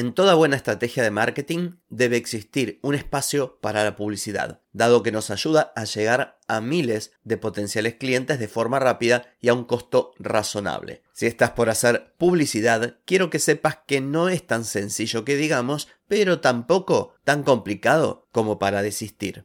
En toda buena estrategia de marketing debe existir un espacio para la publicidad, dado que nos ayuda a llegar a miles de potenciales clientes de forma rápida y a un costo razonable. Si estás por hacer publicidad, quiero que sepas que no es tan sencillo que digamos, pero tampoco tan complicado como para desistir.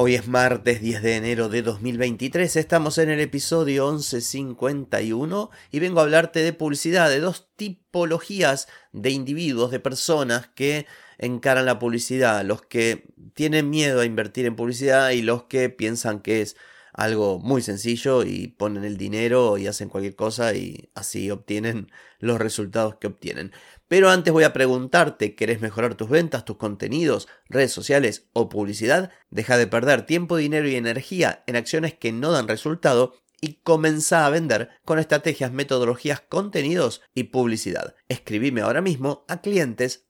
Hoy es martes 10 de enero de 2023, estamos en el episodio 1151 y vengo a hablarte de publicidad, de dos tipologías de individuos, de personas que encaran la publicidad, los que tienen miedo a invertir en publicidad y los que piensan que es algo muy sencillo y ponen el dinero y hacen cualquier cosa y así obtienen los resultados que obtienen. Pero antes voy a preguntarte, ¿querés mejorar tus ventas, tus contenidos, redes sociales o publicidad? Deja de perder tiempo, dinero y energía en acciones que no dan resultado y comenzá a vender con estrategias, metodologías, contenidos y publicidad. Escribime ahora mismo a clientes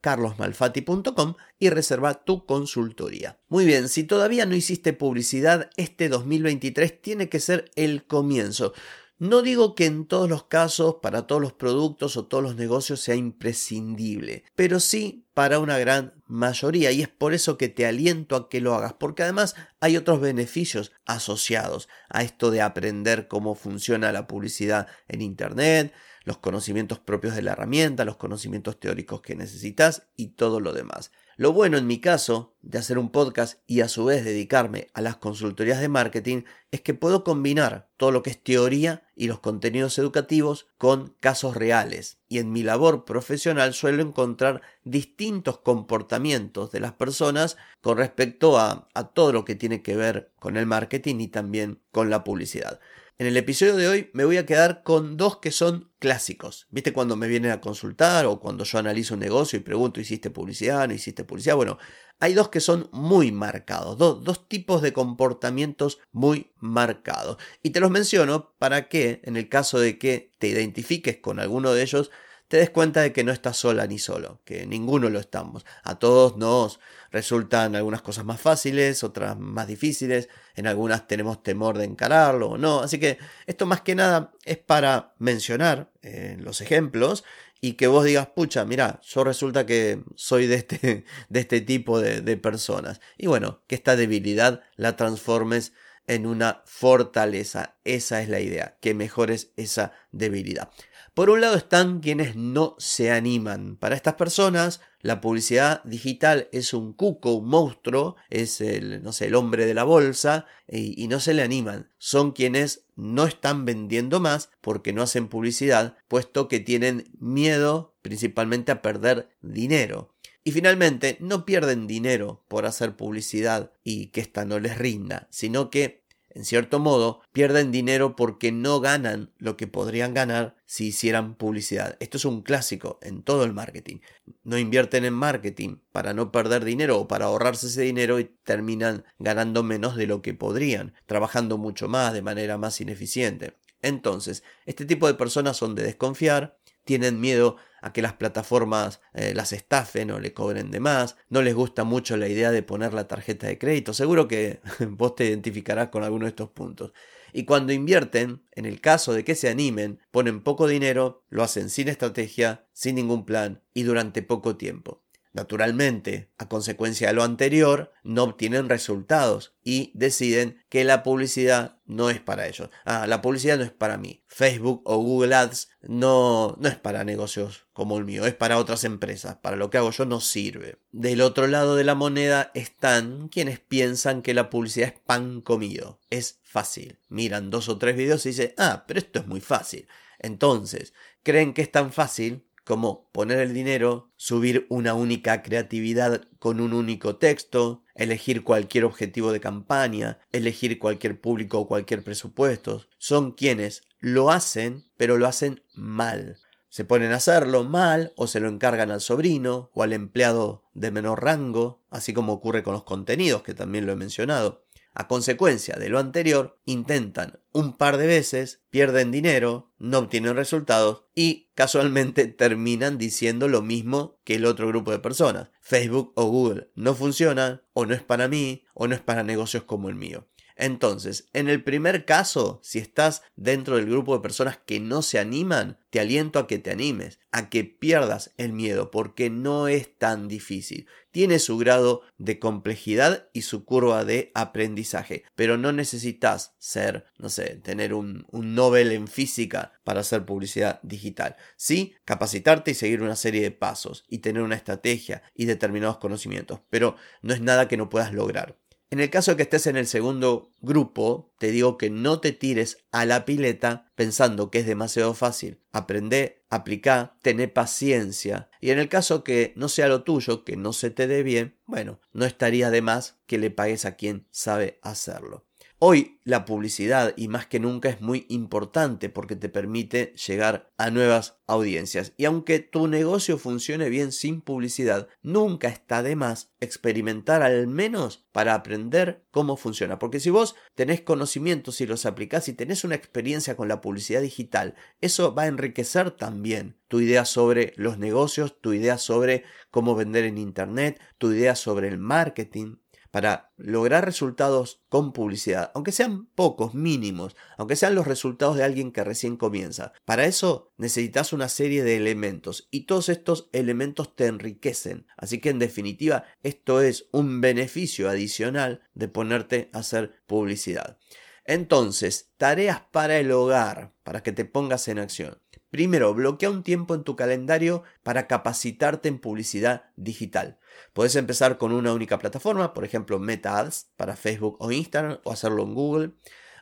carlosmalfati.com y reserva tu consultoría. Muy bien, si todavía no hiciste publicidad, este 2023 tiene que ser el comienzo. No digo que en todos los casos, para todos los productos o todos los negocios sea imprescindible, pero sí para una gran mayoría y es por eso que te aliento a que lo hagas, porque además hay otros beneficios asociados a esto de aprender cómo funciona la publicidad en Internet, los conocimientos propios de la herramienta, los conocimientos teóricos que necesitas y todo lo demás. Lo bueno en mi caso de hacer un podcast y a su vez dedicarme a las consultorías de marketing es que puedo combinar todo lo que es teoría y los contenidos educativos con casos reales. Y en mi labor profesional suelo encontrar distintos comportamientos de las personas con respecto a, a todo lo que tiene que ver con el marketing y también con la publicidad. En el episodio de hoy me voy a quedar con dos que son clásicos. ¿Viste cuando me vienen a consultar o cuando yo analizo un negocio y pregunto, ¿hiciste publicidad? ¿No hiciste publicidad? Bueno, hay dos que son muy marcados, dos tipos de comportamientos muy marcados. Y te los menciono para que, en el caso de que te identifiques con alguno de ellos, te des cuenta de que no estás sola ni solo, que ninguno lo estamos. A todos nos resultan algunas cosas más fáciles, otras más difíciles, en algunas tenemos temor de encararlo o no. Así que esto más que nada es para mencionar eh, los ejemplos y que vos digas, pucha, mira, yo resulta que soy de este, de este tipo de, de personas. Y bueno, que esta debilidad la transformes en una fortaleza. Esa es la idea, que mejores esa debilidad. Por un lado están quienes no se animan. Para estas personas, la publicidad digital es un cuco, un monstruo, es el, no sé, el hombre de la bolsa y, y no se le animan. Son quienes no están vendiendo más porque no hacen publicidad, puesto que tienen miedo principalmente a perder dinero. Y finalmente, no pierden dinero por hacer publicidad y que ésta no les rinda, sino que en cierto modo, pierden dinero porque no ganan lo que podrían ganar si hicieran publicidad. Esto es un clásico en todo el marketing. No invierten en marketing para no perder dinero o para ahorrarse ese dinero y terminan ganando menos de lo que podrían, trabajando mucho más de manera más ineficiente. Entonces, este tipo de personas son de desconfiar, tienen miedo a que las plataformas eh, las estafen o le cobren de más, no les gusta mucho la idea de poner la tarjeta de crédito, seguro que vos te identificarás con alguno de estos puntos. Y cuando invierten, en el caso de que se animen, ponen poco dinero, lo hacen sin estrategia, sin ningún plan y durante poco tiempo. Naturalmente, a consecuencia de lo anterior, no obtienen resultados y deciden que la publicidad no es para ellos. Ah, la publicidad no es para mí. Facebook o Google Ads no, no es para negocios como el mío, es para otras empresas. Para lo que hago yo no sirve. Del otro lado de la moneda están quienes piensan que la publicidad es pan comido. Es fácil. Miran dos o tres videos y dicen, ah, pero esto es muy fácil. Entonces, creen que es tan fácil como poner el dinero, subir una única creatividad con un único texto, elegir cualquier objetivo de campaña, elegir cualquier público o cualquier presupuesto. Son quienes lo hacen, pero lo hacen mal. Se ponen a hacerlo mal o se lo encargan al sobrino o al empleado de menor rango, así como ocurre con los contenidos, que también lo he mencionado. A consecuencia de lo anterior, intentan un par de veces, pierden dinero, no obtienen resultados y casualmente terminan diciendo lo mismo que el otro grupo de personas. Facebook o Google no funcionan, o no es para mí, o no es para negocios como el mío. Entonces, en el primer caso, si estás dentro del grupo de personas que no se animan, te aliento a que te animes, a que pierdas el miedo, porque no es tan difícil. Tiene su grado de complejidad y su curva de aprendizaje, pero no necesitas ser, no sé, tener un, Nobel en física para hacer publicidad digital. Sí, capacitarte y seguir una serie de pasos y tener una estrategia y determinados conocimientos, pero no es nada que no puedas lograr. En el caso de que estés en el segundo grupo, te digo que no te tires a la pileta pensando que es demasiado fácil. Aprende, aplica, tené paciencia. Y en el caso que no sea lo tuyo, que no se te dé bien, bueno, no estaría de más que le pagues a quien sabe hacerlo. Hoy la publicidad y más que nunca es muy importante porque te permite llegar a nuevas audiencias. Y aunque tu negocio funcione bien sin publicidad, nunca está de más experimentar al menos para aprender cómo funciona. Porque si vos tenés conocimientos y los aplicás y tenés una experiencia con la publicidad digital, eso va a enriquecer también tu idea sobre los negocios, tu idea sobre cómo vender en Internet, tu idea sobre el marketing para lograr resultados con publicidad, aunque sean pocos, mínimos, aunque sean los resultados de alguien que recién comienza. Para eso necesitas una serie de elementos y todos estos elementos te enriquecen. Así que en definitiva esto es un beneficio adicional de ponerte a hacer publicidad. Entonces, tareas para el hogar, para que te pongas en acción. Primero, bloquea un tiempo en tu calendario para capacitarte en publicidad digital. Puedes empezar con una única plataforma, por ejemplo Meta Ads para Facebook o Instagram o hacerlo en Google.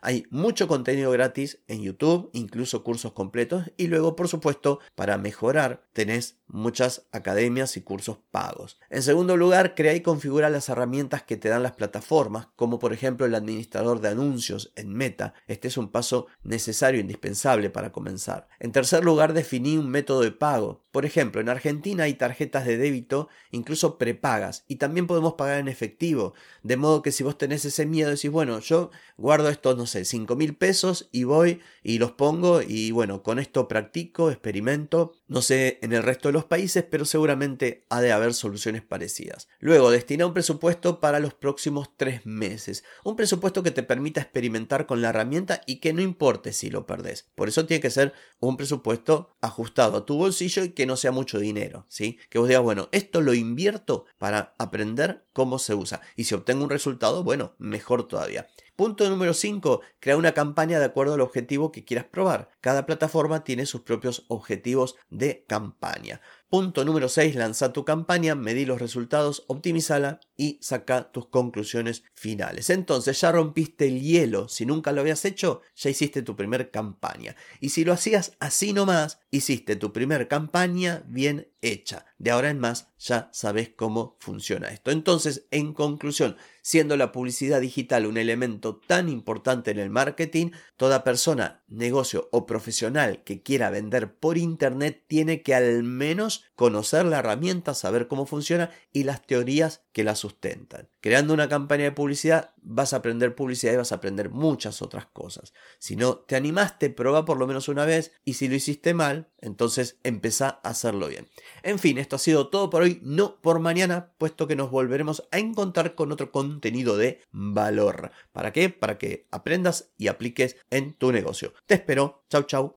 Hay mucho contenido gratis en YouTube, incluso cursos completos. Y luego, por supuesto, para mejorar, tenés muchas academias y cursos pagos. En segundo lugar, crea y configura las herramientas que te dan las plataformas, como por ejemplo el administrador de anuncios en Meta. Este es un paso necesario e indispensable para comenzar. En tercer lugar, definí un método de pago. Por ejemplo, en Argentina hay tarjetas de débito, incluso prepagas, y también podemos pagar en efectivo. De modo que si vos tenés ese miedo, decís, bueno, yo guardo esto, no sé, 5 mil pesos y voy y los pongo y bueno, con esto practico, experimento. No sé en el resto de los países, pero seguramente ha de haber soluciones parecidas. Luego, destina un presupuesto para los próximos tres meses. Un presupuesto que te permita experimentar con la herramienta y que no importe si lo perdés. Por eso tiene que ser un presupuesto ajustado a tu bolsillo y que no sea mucho dinero, ¿sí? Que vos digas, bueno, esto lo invierto para aprender cómo se usa. Y si obtengo un resultado, bueno, mejor todavía. Punto número 5. Crea una campaña de acuerdo al objetivo que quieras probar. Cada plataforma tiene sus propios objetivos de campaña. Punto número 6. Lanza tu campaña, medí los resultados, optimízala y saca tus conclusiones finales. Entonces ya rompiste el hielo. Si nunca lo habías hecho, ya hiciste tu primer campaña. Y si lo hacías así nomás, hiciste tu primer campaña bien hecha. De ahora en más ya sabes cómo funciona esto. Entonces, en conclusión, siendo la publicidad digital un elemento tan importante en el marketing, toda persona, negocio o profesional que quiera vender por internet tiene que al menos conocer la herramienta, saber cómo funciona y las teorías que la sustentan. Creando una campaña de publicidad vas a aprender publicidad y vas a aprender muchas otras cosas. Si no te animaste, prueba por lo menos una vez y si lo hiciste mal, entonces empezá a hacerlo bien. En fin, esto ha sido todo por hoy, no por mañana, puesto que nos volveremos a encontrar con otro contenido de valor. ¿Para qué? Para que aprendas y apliques en tu negocio. Te espero. Chau, chau.